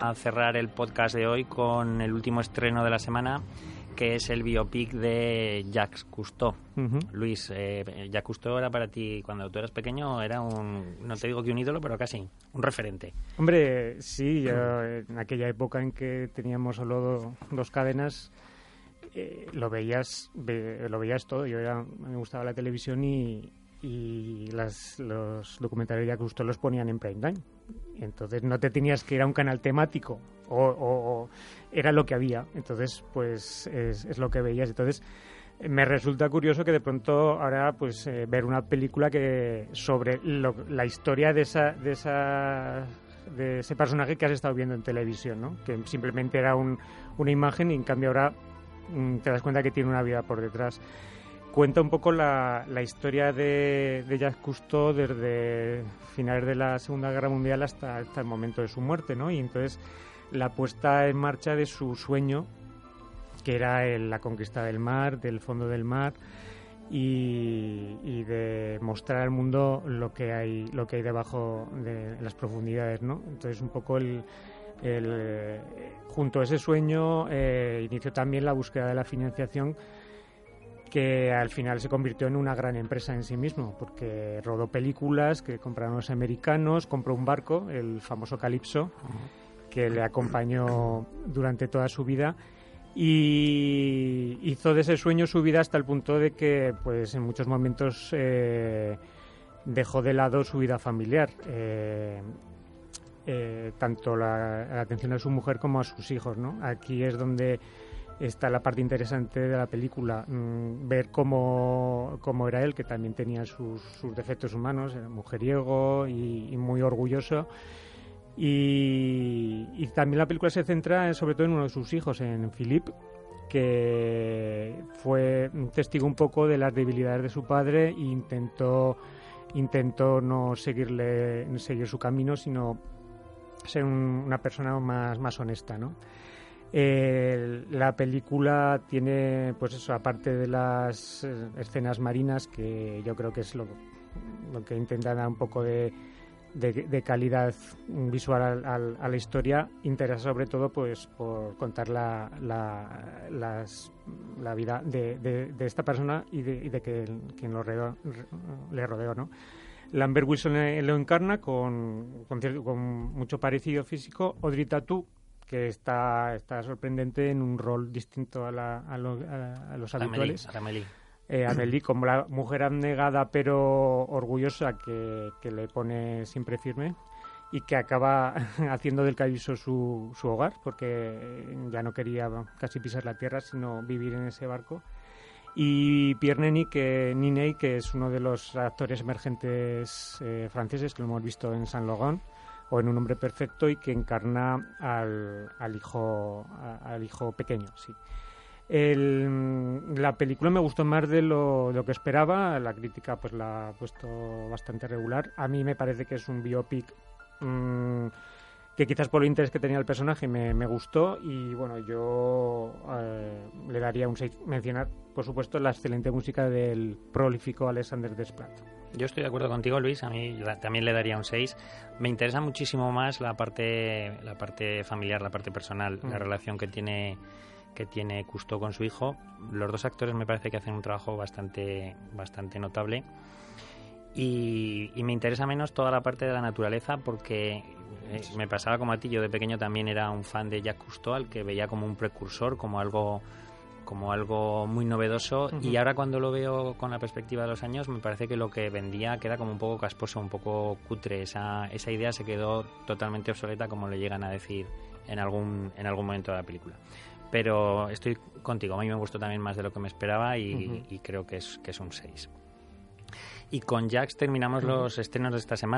A cerrar el podcast de hoy con el último estreno de la semana, que es el biopic de Jacques Cousteau. Luis, eh, Jacques Cousteau era para ti, cuando tú eras pequeño, era un, no te digo que un ídolo, pero casi, un referente. Hombre, sí, yo, en aquella época en que teníamos solo dos cadenas, eh, lo veías lo veías todo. Yo era, me gustaba la televisión y, y las, los documentales de Jacques los ponían en prime time. Entonces no te tenías que ir a un canal temático o, era lo que había. Entonces, pues es, lo que veías. Entonces me resulta curioso que de pronto ahora pues eh, ver una película que sobre la historia de esa, de esa de ese personaje que has estado viendo en televisión, ¿no? Que simplemente era un, una imagen y en cambio ahora mm, te das cuenta que tiene una vida por detrás cuenta un poco la, la historia de, de, Jacques Cousteau desde finales de la Segunda Guerra Mundial hasta, el momento de su muerte, ¿no? Y entonces la puesta en marcha de su sueño, que era la conquista del mar, del fondo del mar, y, y, de mostrar al mundo lo que hay, lo que hay debajo de las profundidades, ¿no? Entonces un poco el, el junto a ese sueño eh, inició también la búsqueda de la financiación que al final se convirtió en una gran empresa en sí mismo, porque rodó películas que compraron los americanos, compró un barco, el famoso Calypso, que le acompañó durante toda su vida y hizo de ese sueño su vida hasta el punto de que pues en muchos momentos eh, dejó de lado su vida familiar eh, eh, tanto la, la, atención a su mujer como a sus hijos ¿no? aquí es donde está la parte interesante de la película, mm, ver cómo, cómo, era él, que también tenía sus, sus defectos humanos, era mujeriego y, muy orgulloso. Y, también la película se centra sobre todo en uno de sus hijos, en Philippe, que fue testigo un poco de las debilidades de su padre e intentó, intentó no seguirle, seguir su camino, sino ser una persona más, más honesta, ¿no? La película tiene, pues eso, aparte de las eh, escenas marinas, que yo creo que es lo, que intenta dar un poco de, calidad visual a la historia, interesa sobre todo pues por contar la, vida de, esta persona y de, y de que, quien lo le rodeó, ¿no? Lambert Wilson lo encarna con, con, con mucho parecido físico. Audrey Tautou que está, está sorprendente en un rol distinto a, la, a, los habituales. Amelie, eh, Amelie, como la mujer abnegada pero orgullosa que, que, le pone siempre firme y que acaba haciendo del Calypso su, su hogar porque ya no quería casi pisar la tierra sino vivir en ese barco y Pierre Nini, que, Niney, que es uno de los actores emergentes eh, franceses que lo hemos visto en Saint Laurent o en Un hombre perfecto y que encarna al, al hijo, al hijo pequeño, sí. la película me gustó más de lo, que esperaba, la crítica pues la ha puesto bastante regular. A mí me parece que es un biopic mm, que quizás por el interés que tenía el personaje me, me gustó y bueno, yo eh, le daría un 6. Mencionar, por supuesto, la excelente música del prolífico Alexander Desplat. Yo estoy de acuerdo contigo, Luis. A mí también le daría un 6. Me interesa muchísimo más la parte, la parte familiar, la parte personal, la mm. relación que tiene que tiene Custo con su hijo. Los dos actores me parece que hacen un trabajo bastante, bastante notable. Y, me interesa menos toda la parte de la naturaleza porque eh, me pasaba como a ti. Yo de pequeño también era un fan de Jacques Cousteau, al que veía como un precursor, como algo como algo muy novedoso y ahora cuando lo veo con la perspectiva de los años me parece que lo que vendía queda como un poco casposo, un poco cutre. Esa, esa idea se quedó totalmente obsoleta como le llegan a decir en algún, en algún momento de la película. Pero estoy contigo, a mí me gustó también más de lo que me esperaba y, creo que es, que es un 6. Y con Jax terminamos los estrenos de esta semana.